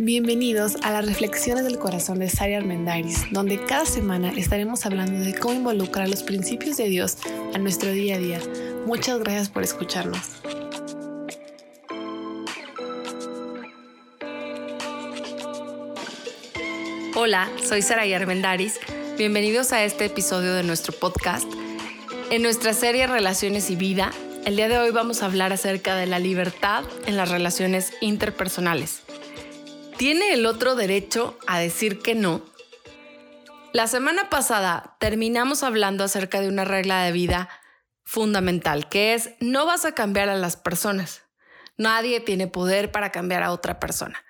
Bienvenidos a las Reflexiones del Corazón de Sari Armendariz, donde cada semana estaremos hablando de cómo involucrar los principios de Dios a nuestro día a día. Muchas gracias por escucharnos. Hola, soy Sara Armendariz. Bienvenidos a este episodio de nuestro podcast. En nuestra serie Relaciones y Vida, el día de hoy vamos a hablar acerca de la libertad en las relaciones interpersonales. ¿Tiene el otro derecho a decir que no? La semana pasada terminamos hablando acerca de una regla de vida fundamental, que es no vas a cambiar a las personas. Nadie tiene poder para cambiar a otra persona.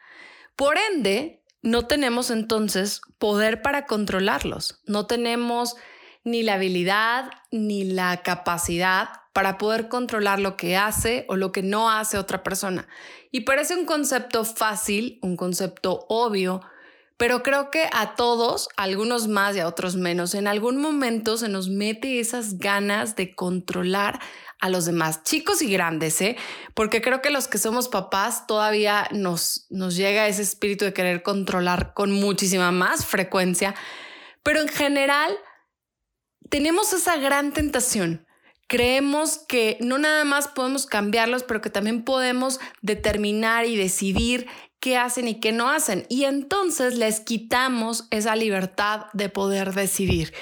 Por ende, no tenemos entonces poder para controlarlos. No tenemos ni la habilidad ni la capacidad para poder controlar lo que hace o lo que no hace otra persona. Y parece un concepto fácil, un concepto obvio, pero creo que a todos, a algunos más y a otros menos, en algún momento se nos mete esas ganas de controlar a los demás, chicos y grandes, ¿eh? Porque creo que los que somos papás todavía nos, nos llega ese espíritu de querer controlar con muchísima más frecuencia, pero en general tenemos esa gran tentación creemos que no nada más podemos cambiarlos, pero que también podemos determinar y decidir qué hacen y qué no hacen. Y entonces les quitamos esa libertad de poder decidir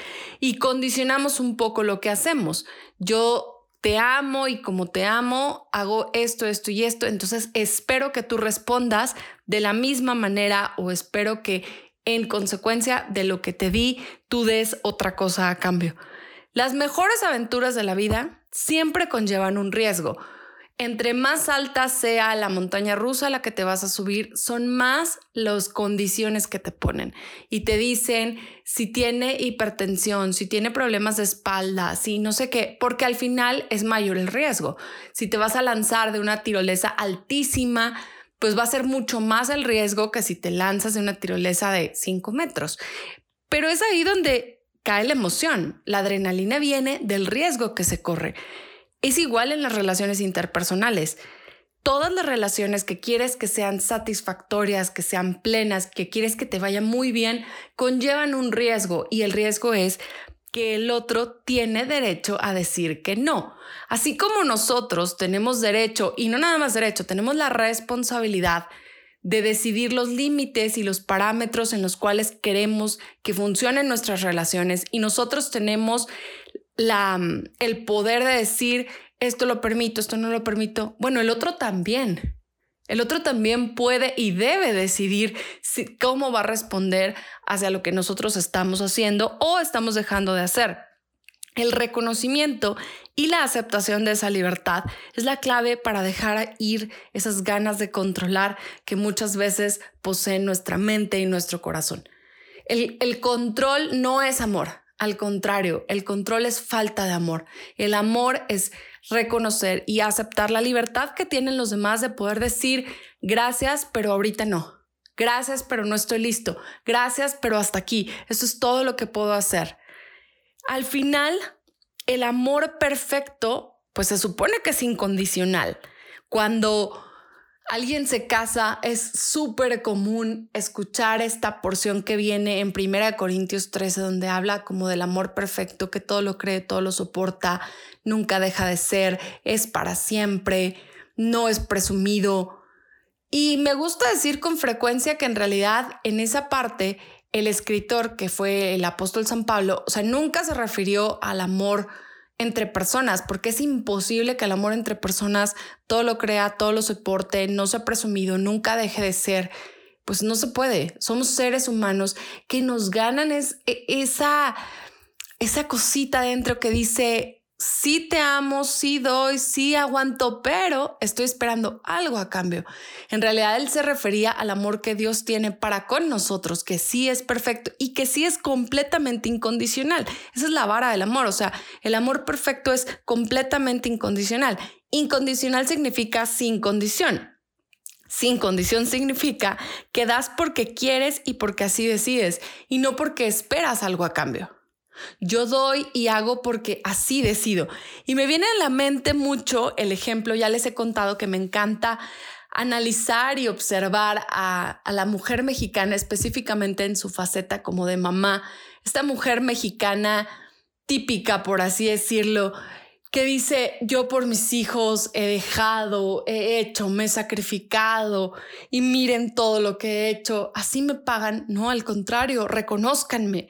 y condicionamos un poco lo que hacemos. Yo te amo y como te amo, hago esto, esto y esto. Entonces espero que tú respondas de la misma manera o espero que en consecuencia de lo que te di, tú des otra cosa a cambio. Las mejores aventuras de la vida siempre conllevan un riesgo. Entre más alta sea la montaña rusa a la que te vas a subir, son más las condiciones que te ponen y te dicen si tiene hipertensión, si tiene problemas de espalda, si no sé qué, porque al final es mayor el riesgo. Si te vas a lanzar de una tirolesa altísima, pues va a ser mucho más el riesgo que si te lanzas de una tirolesa de 5 metros. Pero es ahí donde cae la emoción. La adrenalina viene del riesgo que se corre. Es igual en las relaciones interpersonales. Todas las relaciones que quieres que sean satisfactorias, que sean plenas, que quieres que te vaya muy bien, conllevan un riesgo y el riesgo es que el otro tiene derecho a decir que no. Así como nosotros tenemos derecho, y no nada más derecho, tenemos la responsabilidad de decidir los límites y los parámetros en los cuales queremos que funcionen nuestras relaciones y nosotros tenemos la, el poder de decir esto lo permito, esto no lo permito. Bueno, el otro también. El otro también puede y debe decidir cómo va a responder hacia lo que nosotros estamos haciendo o estamos dejando de hacer. El reconocimiento y la aceptación de esa libertad es la clave para dejar ir esas ganas de controlar que muchas veces poseen nuestra mente y nuestro corazón. El, control no es amor, al contrario, el control es falta de amor. El amor es reconocer y aceptar la libertad que tienen los demás de poder decir gracias, pero ahorita no. Gracias, pero no estoy listo. Gracias, pero hasta aquí. Eso es todo lo que puedo hacer. Al final, el amor perfecto, pues se supone que es incondicional. Cuando alguien se casa, es súper común escuchar esta porción que viene en 1 Corintios 13, donde habla como del amor perfecto, que todo lo cree, todo lo soporta, nunca deja de ser, es para siempre, no es presumido. Y me gusta decir con frecuencia que en realidad en esa parte el escritor que fue el apóstol San Pablo, o sea, nunca se refirió al amor entre personas, porque es imposible que el amor entre personas todo lo crea, todo lo soporte, no sea presumido, nunca deje de ser. Pues no se puede. Somos seres humanos que nos ganan es, e, esa, esa cosita dentro que dice, sí te amo, sí doy, sí aguanto, pero estoy esperando algo a cambio. En realidad él se refería al amor que Dios tiene para con nosotros, que sí es perfecto y que sí es completamente incondicional. Esa es la vara del amor, o sea, el amor perfecto es completamente incondicional. Incondicional significa sin condición. Sin condición significa que das porque quieres y porque así decides y no porque esperas algo a cambio. Yo doy y hago porque así decido. Y me viene a la mente mucho el ejemplo, ya les he contado que me encanta analizar y observar a, a, la mujer mexicana, específicamente en su faceta como de mamá, esta mujer mexicana típica, por así decirlo, que dice, yo por mis hijos he dejado, he hecho, me he sacrificado y miren todo lo que he hecho, así me pagan. No, al contrario, reconozcanme.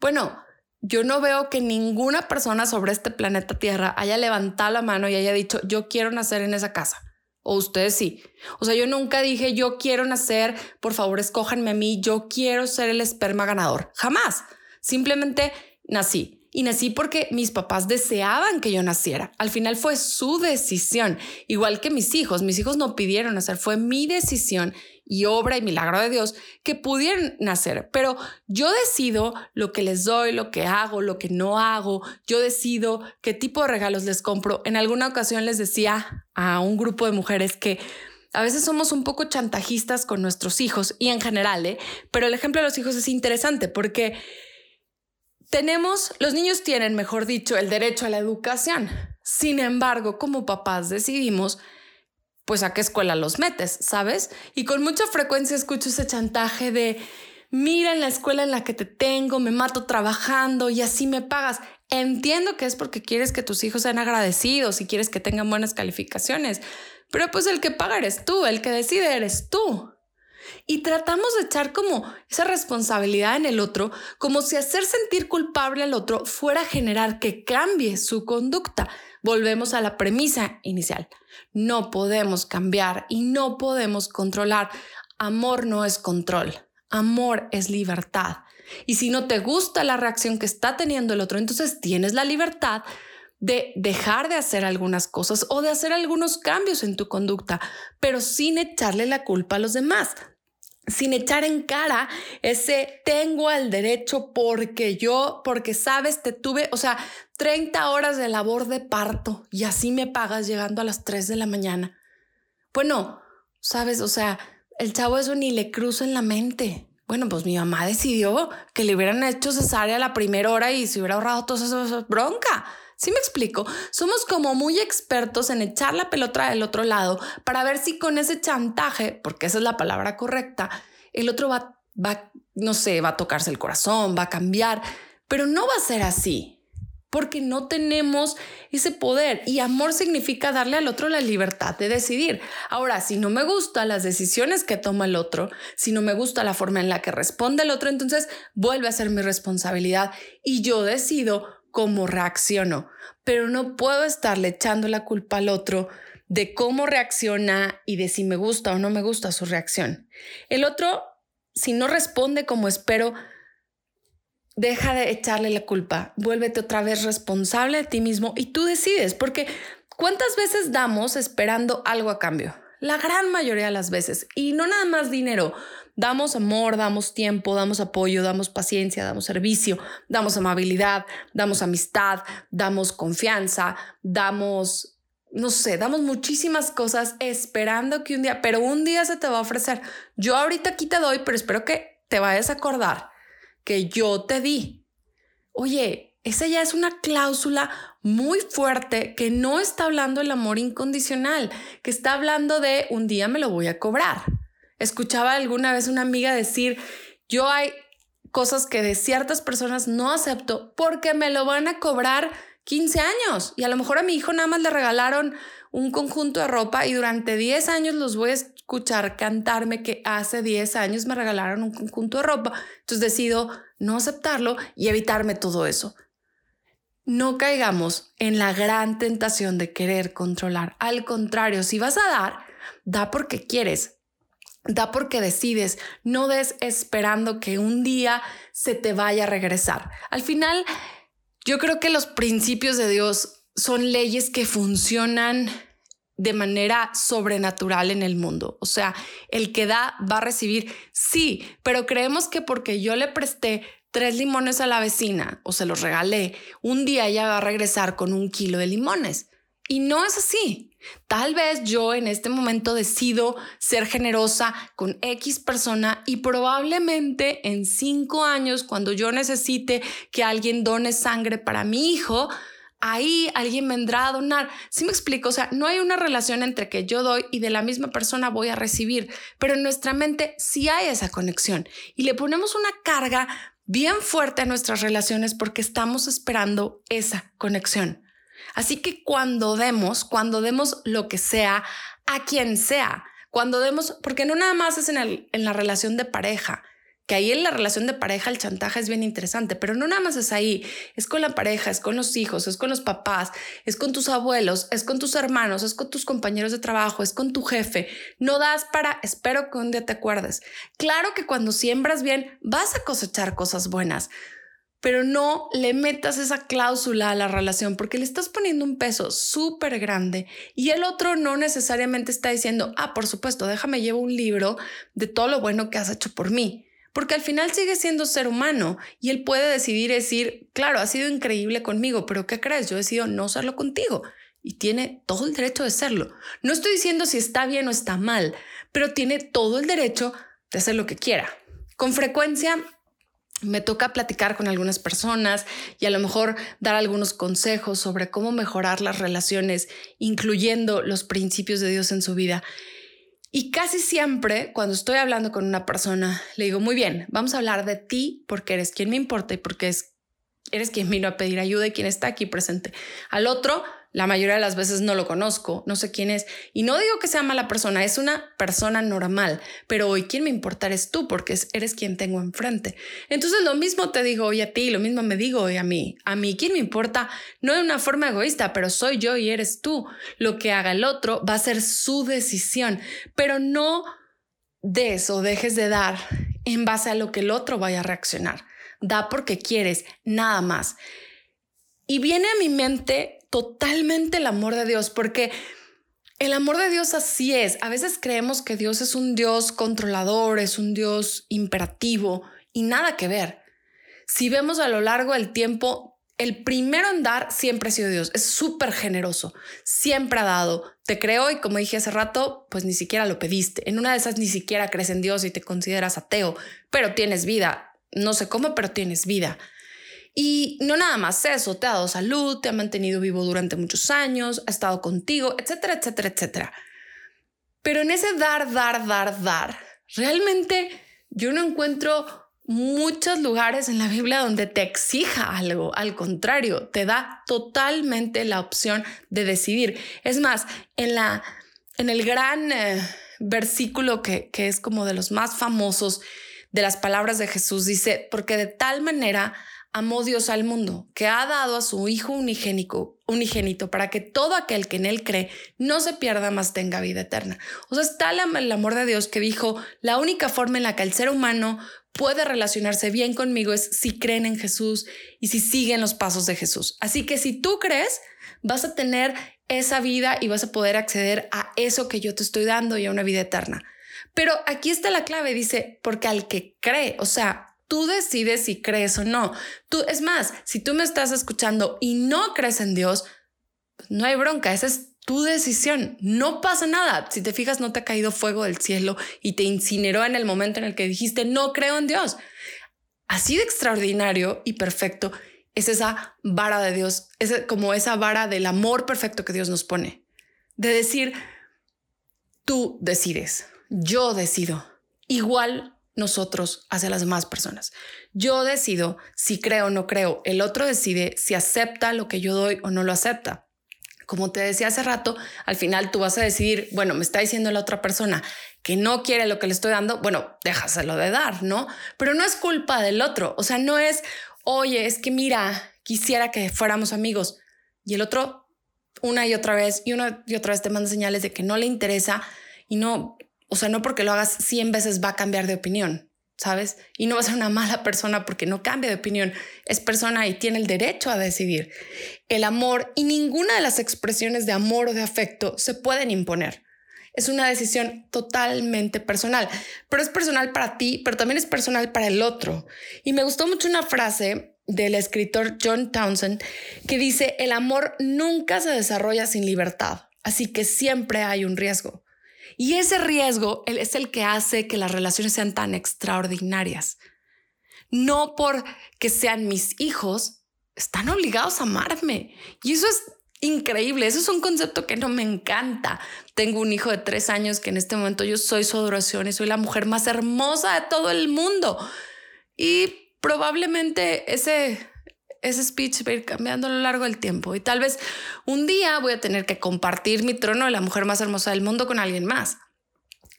Bueno, yo no veo que ninguna persona sobre este planeta Tierra haya levantado la mano y haya dicho, yo quiero nacer en esa casa. O ustedes sí. O sea, yo nunca dije, yo quiero nacer, por favor, escójanme a mí, yo quiero ser el esperma ganador. Jamás. Simplemente nací. Y nací porque mis papás deseaban que yo naciera. Al final fue su decisión, igual que mis hijos. Mis hijos no pidieron nacer, fue mi decisión y obra y milagro de Dios que pudieran nacer. Pero yo decido lo que les doy, lo que hago, lo que no hago. Yo decido qué tipo de regalos les compro. En alguna ocasión les decía a un grupo de mujeres que a veces somos un poco chantajistas con nuestros hijos y en general, ¿eh? pero el ejemplo de los hijos es interesante porque tenemos, los niños tienen, mejor dicho, el derecho a la educación. Sin embargo, como papás decidimos, pues a qué escuela los metes, ¿sabes? Y con mucha frecuencia escucho ese chantaje de, mira en la escuela en la que te tengo, me mato trabajando y así me pagas. Entiendo que es porque quieres que tus hijos sean agradecidos y quieres que tengan buenas calificaciones, pero pues el que paga eres tú, el que decide eres tú. Y tratamos de echar como esa responsabilidad en el otro, como si hacer sentir culpable al otro fuera a generar que cambie su conducta. Volvemos a la premisa inicial. No podemos cambiar y no podemos controlar. Amor no es control. Amor es libertad. Y si no te gusta la reacción que está teniendo el otro, entonces tienes la libertad de dejar de hacer algunas cosas o de hacer algunos cambios en tu conducta, pero sin echarle la culpa a los demás sin echar en cara ese tengo el derecho porque yo, porque sabes, te tuve, o sea, 30 horas de labor de parto y así me pagas llegando a las 3 de la mañana. Bueno, sabes, o sea, el chavo eso ni le cruza en la mente. Bueno, pues mi mamá decidió que le hubieran hecho cesárea a la primera hora y se hubiera ahorrado toda esa bronca. ¿Sí me explico? Somos como muy expertos en echar la pelota del otro lado para ver si con ese chantaje, porque esa es la palabra correcta, el otro va, va, no sé, va a tocarse el corazón, va a cambiar, pero no va a ser así porque no tenemos ese poder y amor significa darle al otro la libertad de decidir. Ahora, si no me gustan las decisiones que toma el otro, si no me gusta la forma en la que responde el otro, entonces vuelve a ser mi responsabilidad y yo decido cómo reacciono, pero no puedo estarle echando la culpa al otro de cómo reacciona y de si me gusta o no me gusta su reacción. El otro, si no responde como espero, deja de echarle la culpa, vuélvete otra vez responsable de ti mismo y tú decides, porque ¿cuántas veces damos esperando algo a cambio? La gran mayoría de las veces, y no nada más dinero, Damos amor, damos tiempo, damos apoyo, damos paciencia, damos servicio, damos amabilidad, damos amistad, damos confianza, damos, no sé, damos muchísimas cosas esperando que un día, pero un día se te va a ofrecer. Yo ahorita aquí te doy, pero espero que te vayas a acordar que yo te di. Oye, esa ya es una cláusula muy fuerte que no está hablando del amor incondicional, que está hablando de un día me lo voy a cobrar. Escuchaba alguna vez una amiga decir, yo hay cosas que de ciertas personas no acepto porque me lo van a cobrar 15 años y a lo mejor a mi hijo nada más le regalaron un conjunto de ropa y durante 10 años los voy a escuchar cantarme que hace 10 años me regalaron un conjunto de ropa. Entonces decido no aceptarlo y evitarme todo eso. No caigamos en la gran tentación de querer controlar. Al contrario, si vas a dar, da porque quieres, Da porque decides, no des esperando que un día se te vaya a regresar. Al final, yo creo que los principios de Dios son leyes que funcionan de manera sobrenatural en el mundo. O sea, el que da va a recibir, sí, pero creemos que porque yo le presté tres limones a la vecina o se los regalé, un día ella va a regresar con un kilo de limones. Y no es así. Tal vez yo en este momento decido ser generosa con X persona y probablemente en cinco años, cuando yo necesite que alguien done sangre para mi hijo, ahí alguien vendrá a donar. ¿Sí me explico? O sea, no hay una relación entre que yo doy y de la misma persona voy a recibir, pero en nuestra mente sí hay esa conexión y le ponemos una carga bien fuerte a nuestras relaciones porque estamos esperando esa conexión. Así que cuando demos, cuando demos lo que sea, a quien sea, cuando demos, porque no nada más es en, la relación de pareja, que ahí en la relación de pareja el chantaje es bien interesante, pero no nada más es ahí, es con la pareja, es con los hijos, es con los papás, es con tus abuelos, es con tus hermanos, es con tus compañeros de trabajo, es con tu jefe. No das para, espero que un día te acuerdes. Claro que cuando siembras bien vas a cosechar cosas buenas, pero no le metas esa cláusula a la relación porque le estás poniendo un peso súper grande y el otro no necesariamente está diciendo, ah, por supuesto, déjame llevo un libro de todo lo bueno que has hecho por mí porque al final sigue siendo ser humano y él puede decidir decir, claro, ha sido increíble conmigo, pero ¿qué crees? Yo decido no serlo contigo y tiene todo el derecho de serlo. No estoy diciendo si está bien o está mal, pero tiene todo el derecho de hacer lo que quiera. Con frecuencia me toca platicar con algunas personas y a lo mejor dar algunos consejos sobre cómo mejorar las relaciones, incluyendo los principios de Dios en su vida. Y casi siempre cuando estoy hablando con una persona, le digo, muy bien, vamos a hablar de ti porque eres quien me importa y porque es, eres quien vino a pedir ayuda y quien está aquí presente. Al otro, la mayoría de las veces no lo conozco, no sé quién es. Y no digo que sea mala persona, es una persona normal, pero hoy quien me importa eres tú porque eres quien tengo enfrente. Entonces lo mismo te digo hoy a ti, lo mismo me digo hoy a mí. A mí quien me importa no de una forma egoísta, pero soy yo y eres tú. Lo que haga el otro va a ser su decisión, pero no des o dejes de dar en base a lo que el otro vaya a reaccionar. Da porque quieres, nada más. Y viene a mi mente totalmente el amor de Dios, porque el amor de Dios así es. A veces creemos que Dios es un Dios controlador, es un Dios imperativo y nada que ver. Si vemos a lo largo del tiempo, el primero en dar siempre ha sido Dios. Es súper generoso, siempre ha dado. Te creo y como dije hace rato, pues ni siquiera lo pediste. En una de esas ni siquiera crees en Dios y te consideras ateo, pero tienes vida. No sé cómo, pero tienes vida. Y no nada más eso, te ha dado salud, te ha mantenido vivo durante muchos años, ha estado contigo, etcétera, etcétera, etcétera. Pero en ese dar, dar, dar, dar, realmente yo no encuentro muchos lugares en la Biblia donde te exija algo. Al contrario, te da totalmente la opción de decidir. Es más, en, la, en el gran eh, versículo que, que es como de los más famosos de las palabras de Jesús, dice, porque de tal manera amó Dios al mundo, que ha dado a su Hijo unigénico, unigénito para que todo aquel que en Él cree no se pierda, más tenga vida eterna. O sea, está el amor de Dios que dijo, la única forma en la que el ser humano puede relacionarse bien conmigo es si creen en Jesús y si siguen los pasos de Jesús. Así que si tú crees, vas a tener esa vida y vas a poder acceder a eso que yo te estoy dando y a una vida eterna. Pero aquí está la clave, dice, porque al que cree, o sea, Tú decides si crees o no. Tú, es más, si tú me estás escuchando y no crees en Dios, no hay bronca, esa es tu decisión. No pasa nada. Si te fijas, no te ha caído fuego del cielo y te incineró en el momento en el que dijiste no creo en Dios. Así de extraordinario y perfecto es esa vara de Dios, es como esa vara del amor perfecto que Dios nos pone. De decir, tú decides, yo decido. Igual nosotros hacia las demás personas. Yo decido si creo o no creo. El otro decide si acepta lo que yo doy o no lo acepta. Como te decía hace rato, al final tú vas a decidir, bueno, me está diciendo la otra persona que no quiere lo que le estoy dando, bueno, déjaselo de dar, ¿no? Pero no es culpa del otro, o sea, no es, oye, es que mira, quisiera que fuéramos amigos y el otro una y otra vez y una y otra vez te manda señales de que no le interesa y no, o sea, no porque lo hagas 100 veces va a cambiar de opinión, ¿sabes? Y no va a ser una mala persona porque no cambia de opinión. Es persona y tiene el derecho a decidir. El amor y ninguna de las expresiones de amor o de afecto se pueden imponer. Es una decisión totalmente personal, pero es personal para ti, pero también es personal para el otro. Y me gustó mucho una frase del escritor John Townsend que dice, el amor nunca se desarrolla sin libertad, así que siempre hay un riesgo. Y ese riesgo es el que hace que las relaciones sean tan extraordinarias. No porque sean mis hijos, están obligados a amarme. Y eso es increíble. Eso es un concepto que no me encanta. Tengo un hijo de tres años que en este momento yo soy su adoración y soy la mujer más hermosa de todo el mundo. Y probablemente ese, ese speech va a ir cambiando a lo largo del tiempo. Y tal vez un día voy a tener que compartir mi trono de la mujer más hermosa del mundo con alguien más.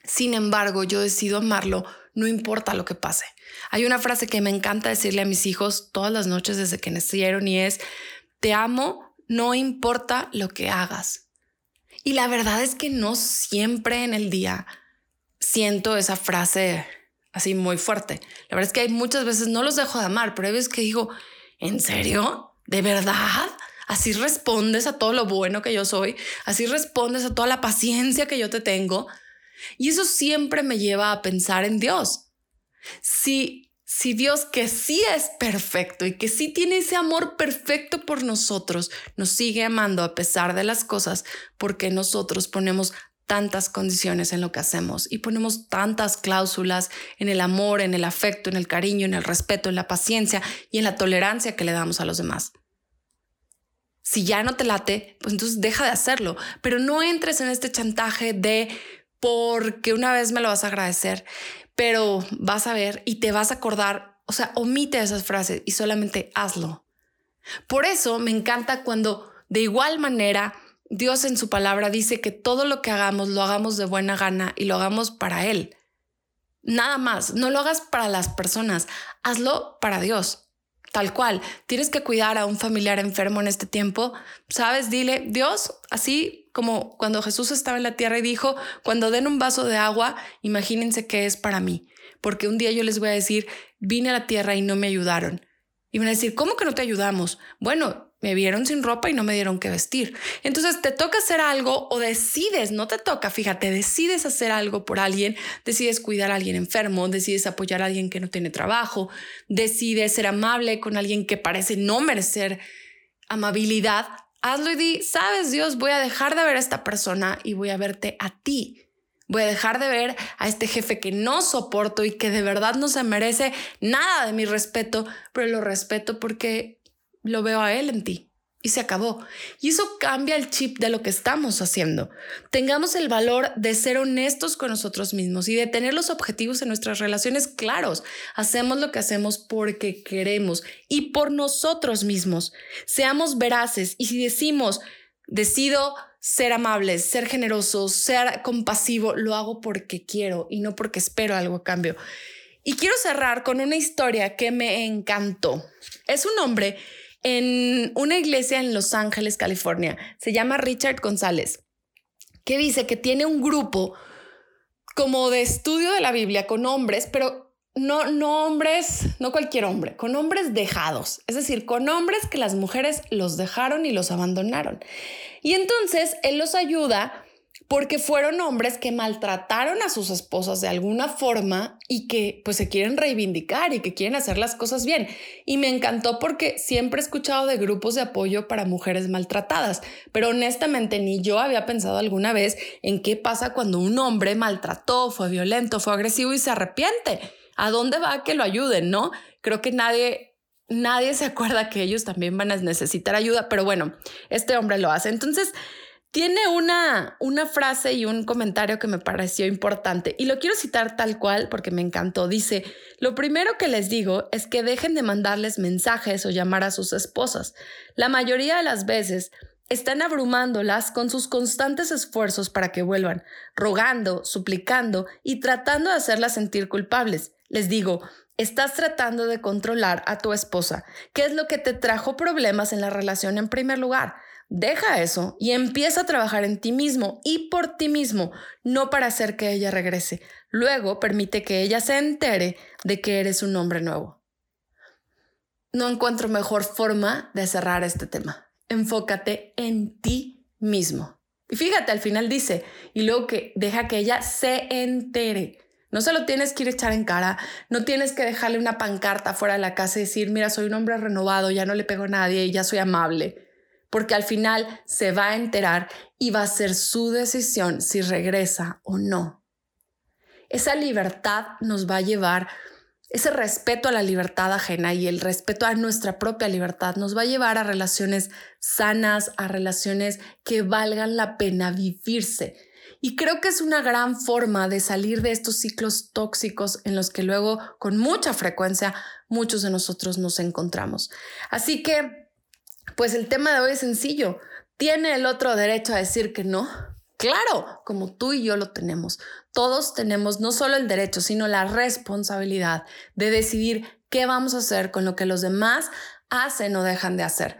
Sin embargo, yo decido amarlo, no importa lo que pase. Hay una frase que me encanta decirle a mis hijos todas las noches desde que nacieron y es, te amo no importa lo que hagas. Y la verdad es que no siempre en el día siento esa frase así muy fuerte. La verdad es que hay muchas veces no los dejo de amar, pero hay veces que digo, ¿en serio? ¿De verdad? Así respondes a todo lo bueno que yo soy, así respondes a toda la paciencia que yo te tengo. Y eso siempre me lleva a pensar en Dios. Si si Dios que sí es perfecto y que sí tiene ese amor perfecto por nosotros, nos sigue amando a pesar de las cosas, porque nosotros ponemos tantas condiciones en lo que hacemos y ponemos tantas cláusulas en el amor, en el afecto, en el cariño, en el respeto, en la paciencia y en la tolerancia que le damos a los demás. Si ya no te late, pues entonces deja de hacerlo, pero no entres en este chantaje de porque una vez me lo vas a agradecer pero vas a ver y te vas a acordar, o sea, omite esas frases y solamente hazlo. Por eso me encanta cuando de igual manera Dios en su palabra dice que todo lo que hagamos lo hagamos de buena gana y lo hagamos para Él. Nada más, no lo hagas para las personas, hazlo para Dios. Tal cual, tienes que cuidar a un familiar enfermo en este tiempo, sabes, dile, Dios, así como cuando Jesús estaba en la tierra y dijo, cuando den un vaso de agua, imagínense que es para mí, porque un día yo les voy a decir, vine a la tierra y no me ayudaron. Y van a decir, ¿cómo que no te ayudamos? Bueno, me vieron sin ropa y no me dieron que vestir. Entonces te toca hacer algo o decides, no te toca, fíjate, decides hacer algo por alguien, decides cuidar a alguien enfermo, decides apoyar a alguien que no tiene trabajo, decides ser amable con alguien que parece no merecer amabilidad hazlo y di, sabes Dios, voy a dejar de ver a esta persona y voy a verte a ti. Voy a dejar de ver a este jefe que no soporto y que de verdad no se merece nada de mi respeto, pero lo respeto porque lo veo a él en ti y se acabó. Y eso cambia el chip de lo que estamos haciendo. Tengamos el valor de ser honestos con nosotros mismos y de tener los objetivos en nuestras relaciones claros. Hacemos lo que hacemos porque queremos y por nosotros mismos. Seamos veraces y si decimos, decido ser amables, ser generosos, ser compasivo, lo hago porque quiero y no porque espero algo a cambio. Y quiero cerrar con una historia que me encantó. Es un hombre en una iglesia en Los Ángeles, California. Se llama Richard González, que dice que tiene un grupo como de estudio de la Biblia con hombres, pero no, no hombres, no cualquier hombre, con hombres dejados, es decir, con hombres que las mujeres los dejaron y los abandonaron. Y entonces él los ayuda porque fueron hombres que maltrataron a sus esposas de alguna forma y que pues se quieren reivindicar y que quieren hacer las cosas bien. Y me encantó porque siempre he escuchado de grupos de apoyo para mujeres maltratadas, pero honestamente ni yo había pensado alguna vez en qué pasa cuando un hombre maltrató, fue violento, fue agresivo y se arrepiente. ¿A dónde va que lo ayuden, no? Creo que nadie nadie se acuerda que ellos también van a necesitar ayuda, pero bueno, este hombre lo hace. Entonces, tiene una, una frase y un comentario que me pareció importante y lo quiero citar tal cual porque me encantó. Dice, lo primero que les digo es que dejen de mandarles mensajes o llamar a sus esposas. La mayoría de las veces están abrumándolas con sus constantes esfuerzos para que vuelvan, rogando, suplicando y tratando de hacerlas sentir culpables. Les digo, estás tratando de controlar a tu esposa, ¿Qué es lo que te trajo problemas en la relación en primer lugar. Deja eso y empieza a trabajar en ti mismo y por ti mismo, no para hacer que ella regrese. Luego permite que ella se entere de que eres un hombre nuevo. No encuentro mejor forma de cerrar este tema. Enfócate en ti mismo. Y fíjate, al final dice, y luego que deja que ella se entere. No se lo tienes que ir a echar en cara, no tienes que dejarle una pancarta fuera de la casa y decir, mira, soy un hombre renovado, ya no le pego a nadie ya soy amable porque al final se va a enterar y va a ser su decisión si regresa o no. Esa libertad nos va a llevar ese respeto a la libertad ajena y el respeto a nuestra propia libertad nos va a llevar a relaciones sanas, a relaciones que valgan la pena vivirse. Y creo que es una gran forma de salir de estos ciclos tóxicos en los que luego con mucha frecuencia muchos de nosotros nos encontramos. Así que, pues el tema de hoy es sencillo. ¿Tiene el otro derecho a decir que no? Claro, como tú y yo lo tenemos. Todos tenemos no solo el derecho, sino la responsabilidad de decidir qué vamos a hacer con lo que los demás hacen o dejan de hacer.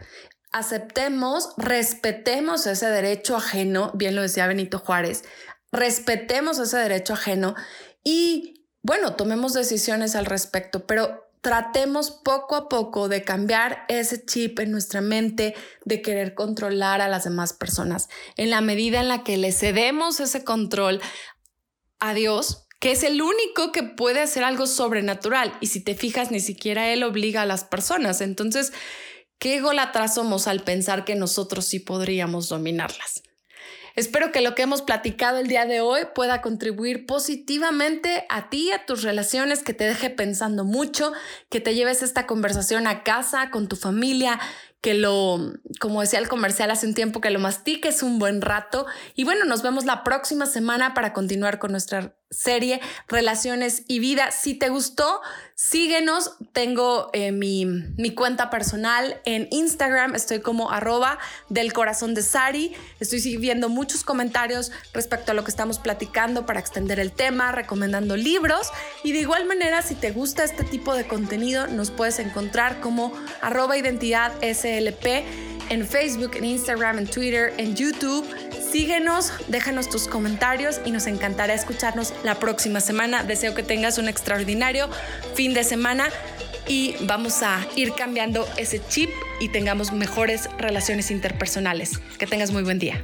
Aceptemos, respetemos ese derecho ajeno, bien lo decía Benito Juárez, respetemos ese derecho ajeno y bueno, tomemos decisiones al respecto, pero tratemos poco a poco de cambiar ese chip en nuestra mente de querer controlar a las demás personas. En la medida en la que le cedemos ese control a Dios, que es el único que puede hacer algo sobrenatural. Y si te fijas, ni siquiera Él obliga a las personas. Entonces, qué ególatras somos al pensar que nosotros sí podríamos dominarlas. Espero que lo que hemos platicado el día de hoy pueda contribuir positivamente a ti, a tus relaciones, que te deje pensando mucho, que te lleves esta conversación a casa con tu familia, que lo, como decía el comercial hace un tiempo, que lo mastiques un buen rato. Y bueno, nos vemos la próxima semana para continuar con nuestra serie Relaciones y Vida. Si te gustó, síguenos. Tengo eh, mi, mi, cuenta personal en Instagram. Estoy como arroba del corazón de Sari. Estoy viendo muchos comentarios respecto a lo que estamos platicando para extender el tema, recomendando libros. Y de igual manera, si te gusta este tipo de contenido, nos puedes encontrar como arroba identidad SLP en Facebook, en Instagram, en Twitter, en YouTube. Síguenos, déjanos tus comentarios y nos encantará escucharnos la próxima semana. Deseo que tengas un extraordinario fin de semana y vamos a ir cambiando ese chip y tengamos mejores relaciones interpersonales. Que tengas muy buen día.